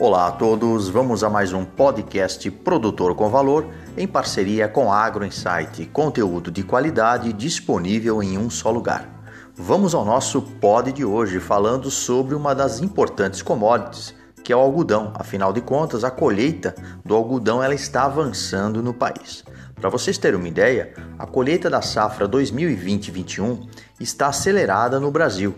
Olá a todos, vamos a mais um podcast Produtor com Valor em parceria com Agro Insight, conteúdo de qualidade disponível em um só lugar. Vamos ao nosso pod de hoje falando sobre uma das importantes commodities, que é o algodão. Afinal de contas, a colheita do algodão ela está avançando no país. Para vocês terem uma ideia, a colheita da safra 2020-21 está acelerada no Brasil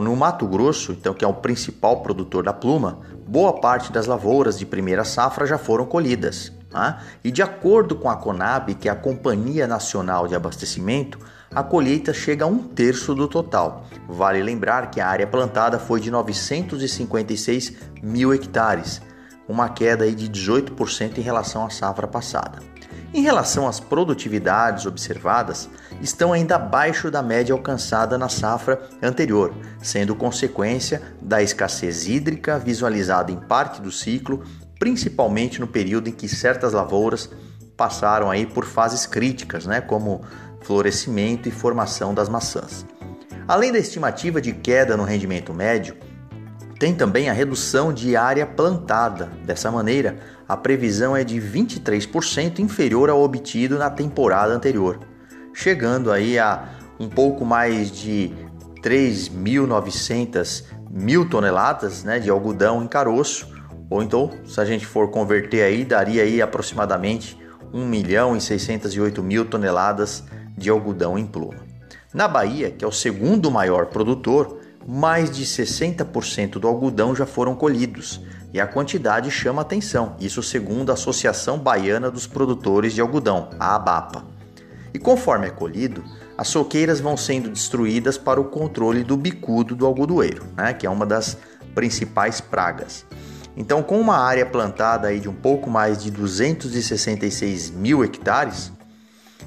no Mato Grosso, então que é o principal produtor da pluma, boa parte das lavouras de primeira safra já foram colhidas. Tá? E de acordo com a Conab, que é a Companhia Nacional de Abastecimento, a colheita chega a um terço do total. Vale lembrar que a área plantada foi de 956 mil hectares, uma queda de 18% em relação à safra passada. Em relação às produtividades observadas, estão ainda abaixo da média alcançada na safra anterior, sendo consequência da escassez hídrica visualizada em parte do ciclo, principalmente no período em que certas lavouras passaram aí por fases críticas, né, como florescimento e formação das maçãs. Além da estimativa de queda no rendimento médio, tem também a redução de área plantada. Dessa maneira, a previsão é de 23% inferior ao obtido na temporada anterior, chegando aí a um pouco mais de 3.900 mil toneladas né, de algodão em caroço, ou então, se a gente for converter aí, daria aí aproximadamente 1 milhão e 608 mil toneladas de algodão em pluma. Na Bahia, que é o segundo maior produtor, mais de 60% do algodão já foram colhidos e a quantidade chama atenção, isso segundo a Associação Baiana dos Produtores de Algodão, a ABAPA. E conforme é colhido, as soqueiras vão sendo destruídas para o controle do bicudo do algodoeiro, né, que é uma das principais pragas. Então, com uma área plantada aí de um pouco mais de 266 mil hectares,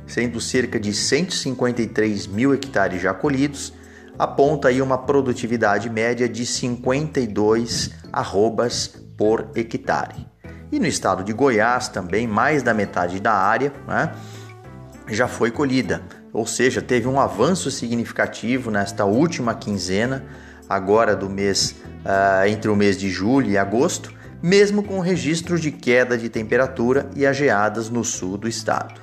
sendo cerca de 153 mil hectares já colhidos, aponta aí uma produtividade média de 52 arrobas por hectare. E no estado de Goiás também mais da metade da área né, já foi colhida, ou seja, teve um avanço significativo nesta última quinzena, agora do mês uh, entre o mês de julho e agosto, mesmo com registros de queda de temperatura e ageadas no sul do estado.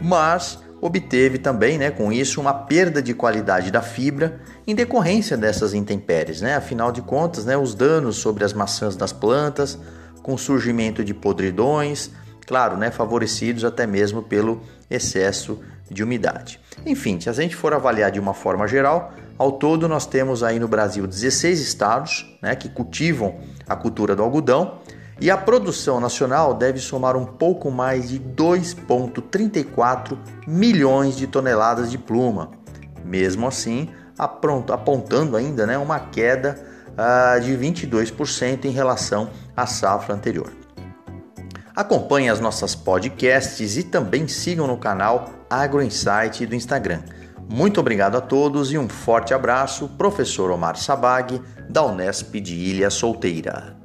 Mas obteve também, né, com isso, uma perda de qualidade da fibra em decorrência dessas intempéries. Né? Afinal de contas, né, os danos sobre as maçãs das plantas, com surgimento de podridões, claro, né, favorecidos até mesmo pelo excesso de umidade. Enfim, se a gente for avaliar de uma forma geral, ao todo nós temos aí no Brasil 16 estados né, que cultivam a cultura do algodão e a produção nacional deve somar um pouco mais de 2,34 milhões de toneladas de pluma. Mesmo assim, apontando ainda né, uma queda uh, de 22% em relação à safra anterior. Acompanhe as nossas podcasts e também sigam no canal Agro Insight do Instagram. Muito obrigado a todos e um forte abraço, professor Omar Sabag, da Unesp de Ilha Solteira.